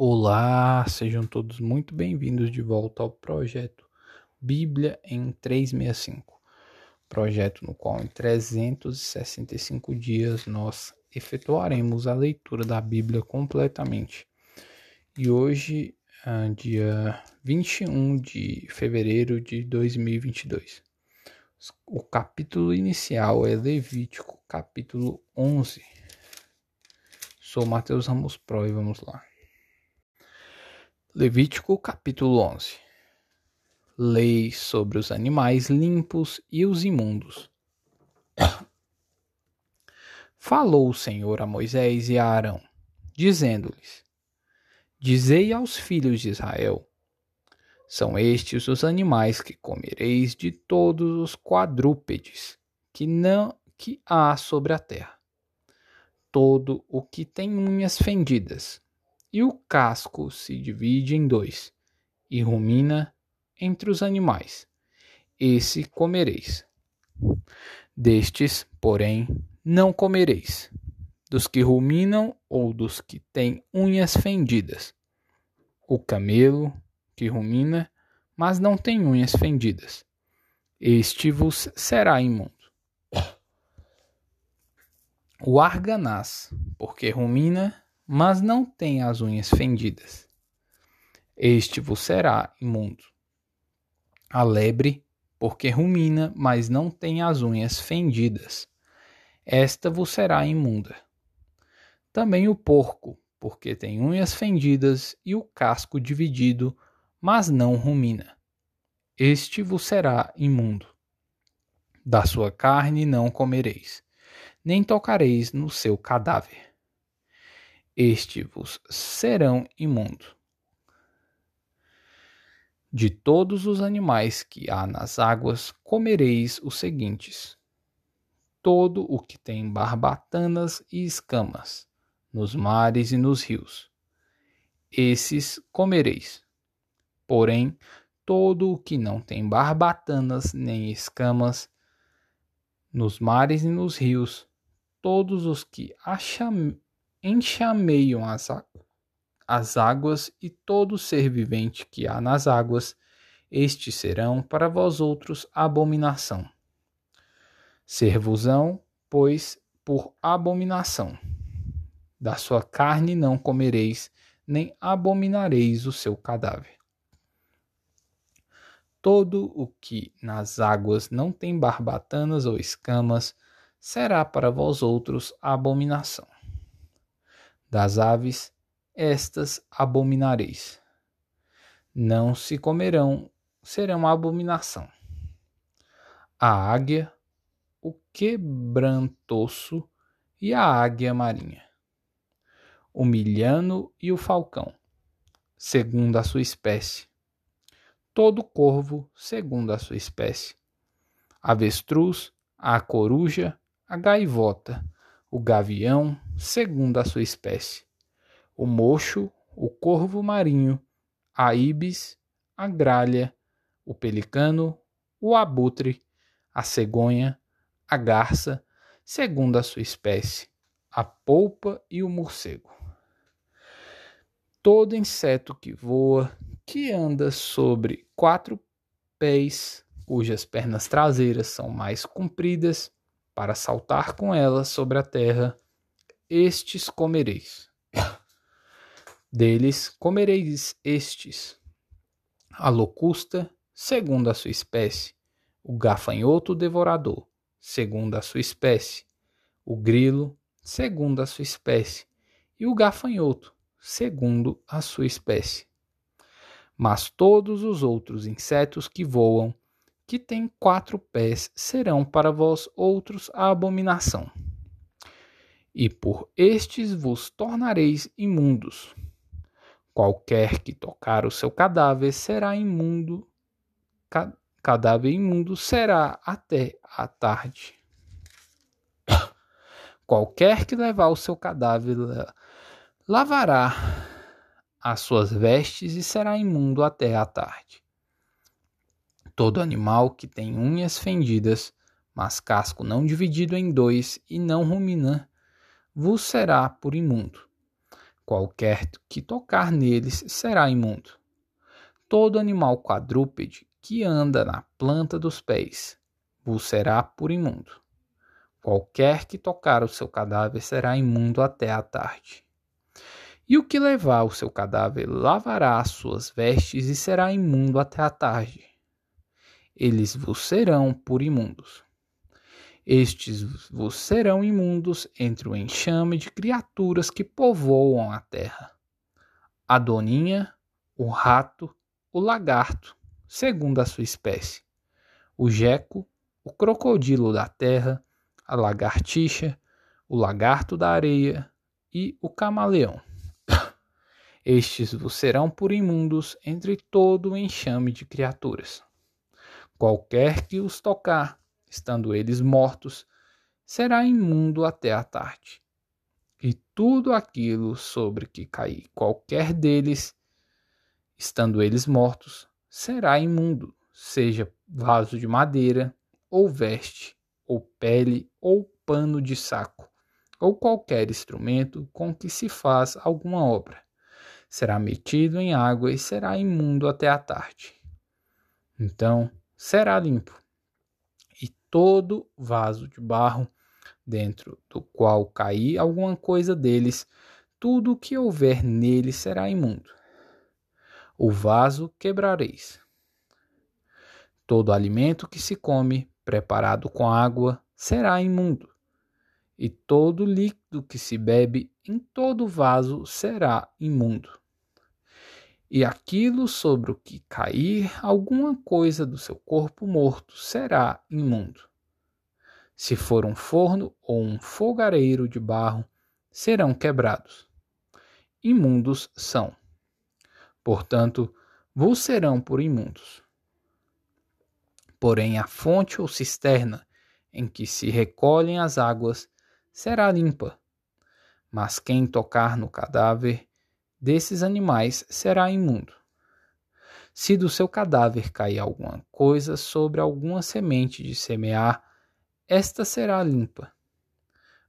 Olá, sejam todos muito bem-vindos de volta ao projeto Bíblia em 365. Projeto no qual em 365 dias nós efetuaremos a leitura da Bíblia completamente. E hoje, ah, dia 21 de fevereiro de 2022. O capítulo inicial é Levítico, capítulo 11. Sou Mateus Ramos Pro e vamos lá. Levítico capítulo 11 Lei sobre os animais limpos e os imundos. Falou o Senhor a Moisés e a Arão, dizendo-lhes: Dizei aos filhos de Israel: São estes os animais que comereis de todos os quadrúpedes que não que há sobre a terra. Todo o que tem unhas fendidas, e o casco se divide em dois, e rumina entre os animais. Esse comereis. Destes, porém, não comereis, dos que ruminam ou dos que têm unhas fendidas. O camelo, que rumina, mas não tem unhas fendidas. Este vos será imundo. O arganaz, porque rumina mas não tem as unhas fendidas. Este vos será imundo. A lebre, porque rumina, mas não tem as unhas fendidas. Esta vos será imunda. Também o porco, porque tem unhas fendidas e o casco dividido, mas não rumina. Este vos será imundo. Da sua carne não comereis, nem tocareis no seu cadáver este vos serão imundo. De todos os animais que há nas águas comereis os seguintes: todo o que tem barbatanas e escamas, nos mares e nos rios. Esses comereis. Porém, todo o que não tem barbatanas nem escamas, nos mares e nos rios, todos os que acham enxameiam as, as águas e todo ser vivente que há nas águas, estes serão para vós outros abominação. Servosão, pois, por abominação. Da sua carne não comereis, nem abominareis o seu cadáver. Todo o que nas águas não tem barbatanas ou escamas, será para vós outros abominação das aves, estas abominareis. Não se comerão, serão abominação. A águia, o quebrantoso e a águia marinha. O milhano e o falcão, segundo a sua espécie. Todo corvo, segundo a sua espécie. Avestruz, a coruja, a gaivota, o gavião, segundo a sua espécie, o mocho, o corvo marinho, a ibis, a gralha, o pelicano, o abutre, a cegonha, a garça, segundo a sua espécie, a polpa e o morcego. Todo inseto que voa, que anda sobre quatro pés, cujas pernas traseiras são mais compridas, para saltar com ela sobre a terra, estes comereis. Deles comereis estes: a locusta, segundo a sua espécie, o gafanhoto devorador, segundo a sua espécie, o grilo, segundo a sua espécie, e o gafanhoto, segundo a sua espécie. Mas todos os outros insetos que voam, que têm quatro pés serão para vós outros a abominação. E por estes vos tornareis imundos. Qualquer que tocar o seu cadáver será imundo, ca cadáver imundo será até a tarde. Qualquer que levar o seu cadáver lavará as suas vestes e será imundo até a tarde. Todo animal que tem unhas fendidas, mas casco não dividido em dois e não rumina, vos será por imundo. Qualquer que tocar neles será imundo. Todo animal quadrúpede que anda na planta dos pés vos será por imundo. Qualquer que tocar o seu cadáver será imundo até a tarde. E o que levar o seu cadáver lavará as suas vestes e será imundo até a tarde. Eles vos serão por imundos. Estes vos serão imundos entre o enxame de criaturas que povoam a terra: a doninha, o rato, o lagarto, segundo a sua espécie, o jeco, o crocodilo da terra, a lagartixa, o lagarto da areia e o camaleão. Estes vos serão por imundos entre todo o enxame de criaturas. Qualquer que os tocar, estando eles mortos, será imundo até a tarde. E tudo aquilo sobre que cair qualquer deles, estando eles mortos, será imundo, seja vaso de madeira, ou veste, ou pele, ou pano de saco, ou qualquer instrumento com que se faz alguma obra. Será metido em água e será imundo até a tarde. Então será limpo. Todo vaso de barro, dentro do qual cair alguma coisa deles, tudo o que houver nele será imundo. O vaso quebrareis. Todo alimento que se come preparado com água, será imundo. E todo líquido que se bebe em todo vaso será imundo. E aquilo sobre o que cair alguma coisa do seu corpo morto será imundo. Se for um forno ou um fogareiro de barro, serão quebrados. Imundos são. Portanto, vos serão por imundos. Porém, a fonte ou cisterna em que se recolhem as águas será limpa. Mas quem tocar no cadáver desses animais será imundo. Se do seu cadáver cair alguma coisa sobre alguma semente de semear, esta será limpa.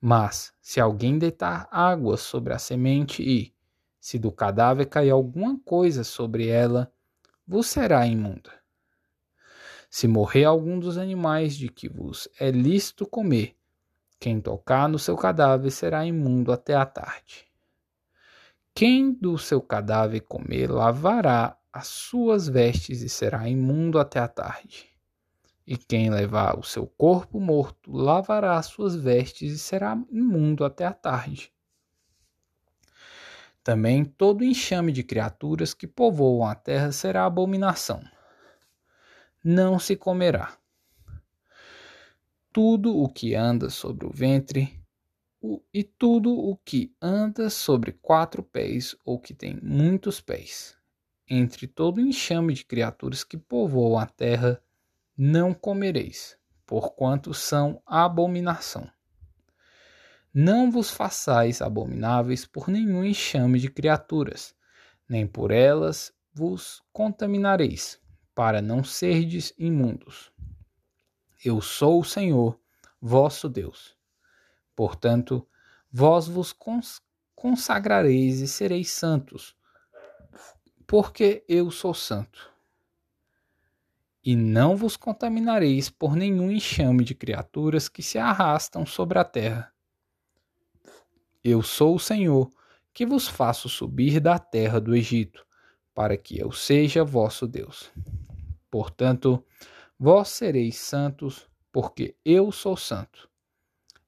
Mas, se alguém deitar água sobre a semente e, se do cadáver cair alguma coisa sobre ela, vos será imunda. Se morrer algum dos animais de que vos é lícito comer, quem tocar no seu cadáver será imundo até a tarde. Quem do seu cadáver comer lavará as suas vestes e será imundo até a tarde. E quem levar o seu corpo morto lavará as suas vestes e será imundo até a tarde. Também todo enxame de criaturas que povoam a terra será abominação não se comerá. Tudo o que anda sobre o ventre, e tudo o que anda sobre quatro pés ou que tem muitos pés, entre todo o enxame de criaturas que povoam a terra, não comereis, porquanto são abominação. Não vos façais abomináveis por nenhum enxame de criaturas, nem por elas vos contaminareis para não serdes imundos. Eu sou o Senhor, vosso Deus. Portanto, vós vos cons consagrareis e sereis santos, porque eu sou santo. E não vos contaminareis por nenhum enxame de criaturas que se arrastam sobre a terra. Eu sou o Senhor, que vos faço subir da terra do Egito, para que eu seja vosso Deus. Portanto, vós sereis santos, porque eu sou santo.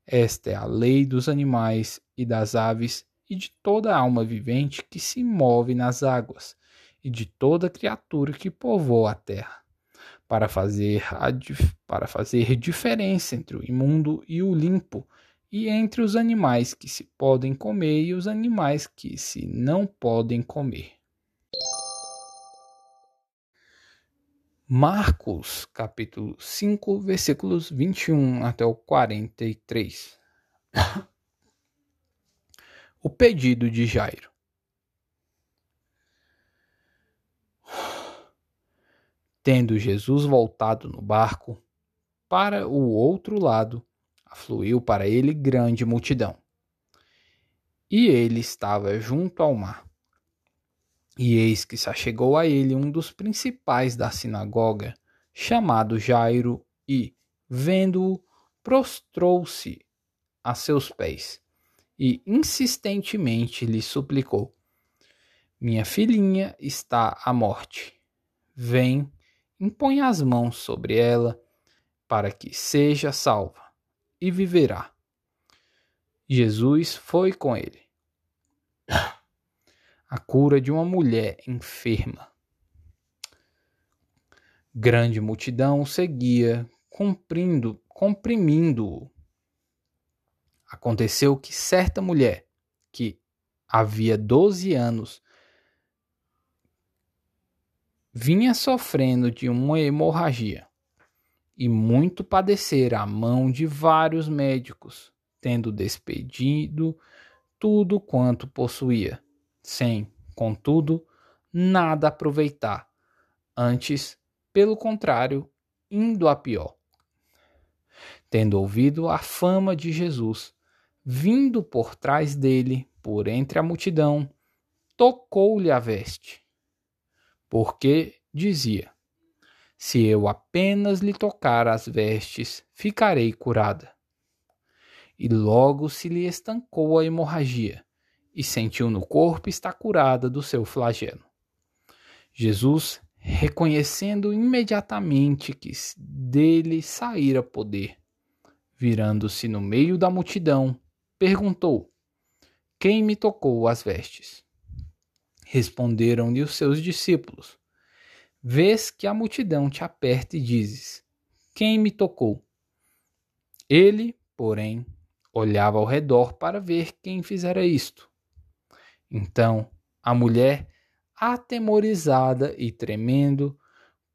Esta é a lei dos animais e das aves e de toda alma vivente que se move nas águas, e de toda criatura que povoa a terra, para fazer, a, para fazer diferença entre o imundo e o limpo, e entre os animais que se podem comer e os animais que se não podem comer. Marcos, capítulo 5, versículos 21 até o 43. o pedido de Jairo. Tendo Jesus voltado no barco para o outro lado, afluiu para ele grande multidão. e ele estava junto ao mar. E eis que se achegou a ele um dos principais da sinagoga, chamado Jairo, e, vendo-o, prostrou-se a seus pés e insistentemente lhe suplicou: Minha filhinha está à morte. Vem, impõe as mãos sobre ela, para que seja salva, e viverá. Jesus foi com ele. A cura de uma mulher enferma. Grande multidão seguia, cumprindo, comprimindo-o Aconteceu que certa mulher, que havia 12 anos, vinha sofrendo de uma hemorragia e muito padecera a mão de vários médicos, tendo despedido tudo quanto possuía, sem, contudo, nada aproveitar, antes, pelo contrário, indo a pior. Tendo ouvido a fama de Jesus, vindo por trás dele, por entre a multidão, tocou-lhe a veste. Porque dizia: Se eu apenas lhe tocar as vestes, ficarei curada. E logo se lhe estancou a hemorragia, e sentiu no corpo estar curada do seu flagelo. Jesus, reconhecendo imediatamente que dele saíra poder, virando-se no meio da multidão, perguntou: Quem me tocou as vestes? Responderam-lhe os seus discípulos: Vês que a multidão te aperta e dizes: Quem me tocou? Ele, porém, olhava ao redor para ver quem fizera isto. Então a mulher, atemorizada e tremendo,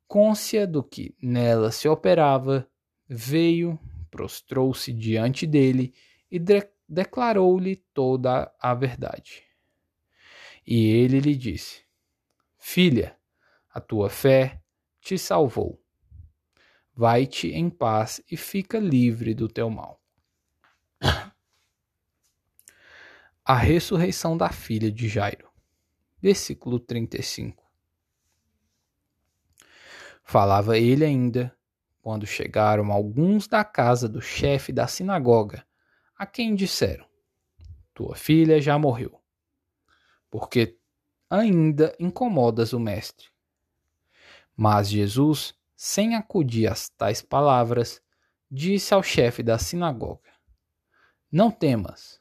côncia do que nela se operava, veio, prostrou-se diante dele e declarou-lhe toda a verdade. E ele lhe disse: Filha, a tua fé te salvou. Vai-te em paz e fica livre do teu mal. A ressurreição da filha de Jairo. Versículo 35. Falava ele ainda, quando chegaram alguns da casa do chefe da sinagoga a quem disseram: Tua filha já morreu, porque ainda incomodas o Mestre. Mas Jesus, sem acudir às tais palavras, disse ao chefe da sinagoga: Não temas,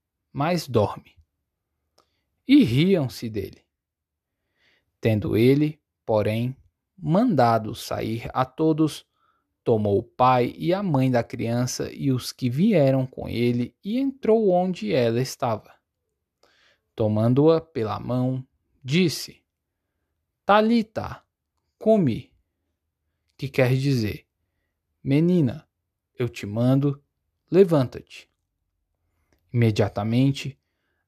mas dorme. E riam-se dele. Tendo ele, porém, mandado sair a todos, tomou o pai e a mãe da criança e os que vieram com ele e entrou onde ela estava. Tomando-a pela mão, disse: Talita, come. Que quer dizer: Menina, eu te mando, levanta-te. Imediatamente,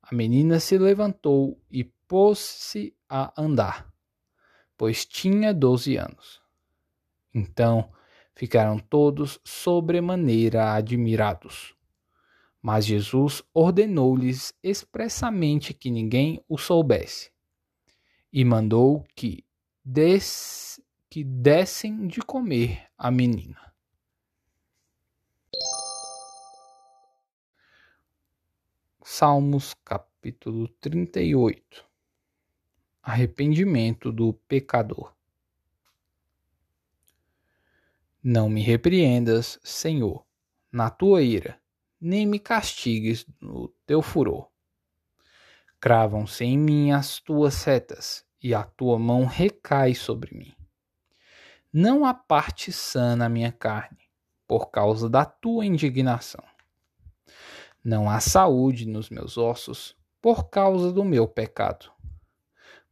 a menina se levantou e pôs-se a andar, pois tinha doze anos. Então, ficaram todos sobremaneira admirados. Mas Jesus ordenou-lhes expressamente que ninguém o soubesse, e mandou que, des... que dessem de comer à menina. Salmos capítulo 38 Arrependimento do pecador. Não me repreendas, Senhor, na tua ira, nem me castigues no teu furor. Cravam-se em mim as tuas setas, e a tua mão recai sobre mim. Não há parte sã na minha carne, por causa da tua indignação. Não há saúde nos meus ossos, por causa do meu pecado,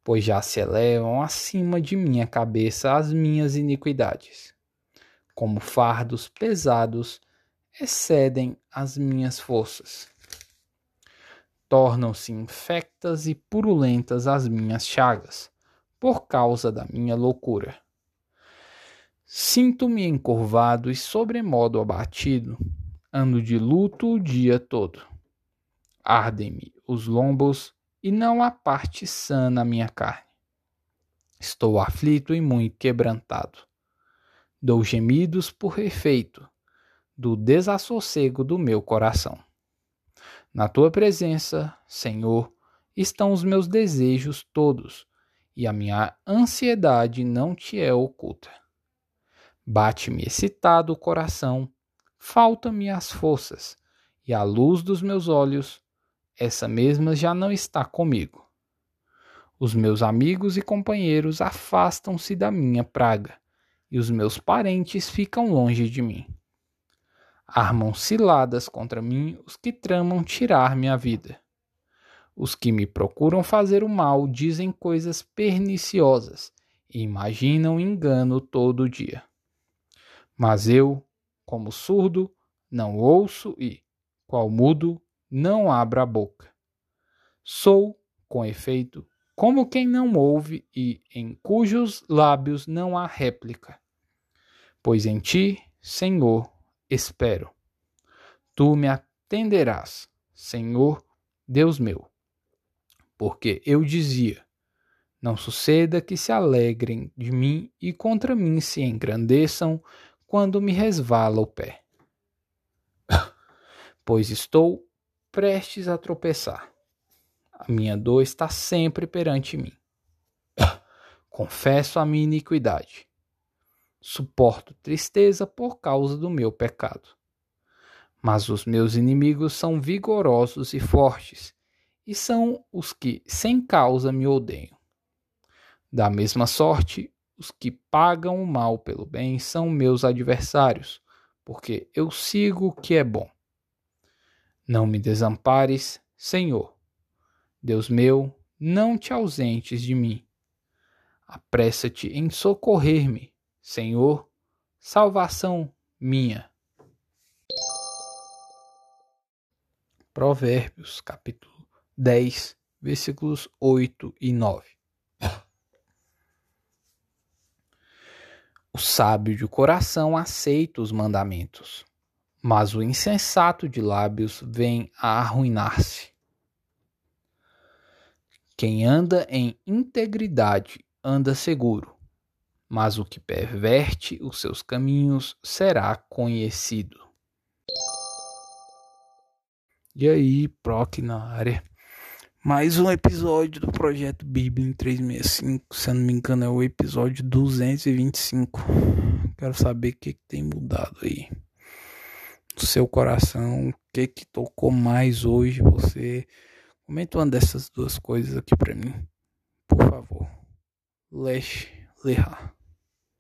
pois já se elevam acima de minha cabeça as minhas iniquidades. Como fardos pesados excedem as minhas forças. Tornam-se infectas e purulentas as minhas chagas, por causa da minha loucura. Sinto-me encurvado e sobremodo abatido, ando de luto o dia todo. Ardem-me os lombos e não há parte sã na minha carne. Estou aflito e muito quebrantado. Dou gemidos por efeito do desassossego do meu coração. Na tua presença, Senhor, estão os meus desejos todos, e a minha ansiedade não te é oculta. Bate-me excitado o coração, falta-me as forças, e a luz dos meus olhos, essa mesma já não está comigo. Os meus amigos e companheiros afastam-se da minha praga, e os meus parentes ficam longe de mim. Armam ciladas contra mim os que tramam tirar minha vida. Os que me procuram fazer o mal dizem coisas perniciosas e imaginam engano todo dia. Mas eu, como surdo, não ouço e, qual mudo, não abro a boca. Sou, com efeito, como quem não ouve e em cujos lábios não há réplica. Pois em ti, Senhor, espero. Tu me atenderás, Senhor, Deus meu. Porque eu dizia: Não suceda que se alegrem de mim e contra mim se engrandeçam quando me resvala o pé. pois estou prestes a tropeçar. A minha dor está sempre perante mim. Confesso a minha iniquidade Suporto tristeza por causa do meu pecado. Mas os meus inimigos são vigorosos e fortes, e são os que sem causa me odeiam. Da mesma sorte, os que pagam o mal pelo bem são meus adversários, porque eu sigo o que é bom. Não me desampares, Senhor. Deus meu, não te ausentes de mim. Apressa-te em socorrer-me Senhor, salvação minha. Provérbios, capítulo 10, versículos 8 e 9. O sábio de coração aceita os mandamentos, mas o insensato de lábios vem a arruinar-se. Quem anda em integridade anda seguro, mas o que perverte os seus caminhos será conhecido. E aí, Proc na área. Mais um episódio do projeto Bíblia em 365. Se eu não me engano, é o episódio 225. Quero saber o que, que tem mudado aí no seu coração. O que, que tocou mais hoje você. Comenta uma dessas duas coisas aqui pra mim. Por favor. Leche Leha.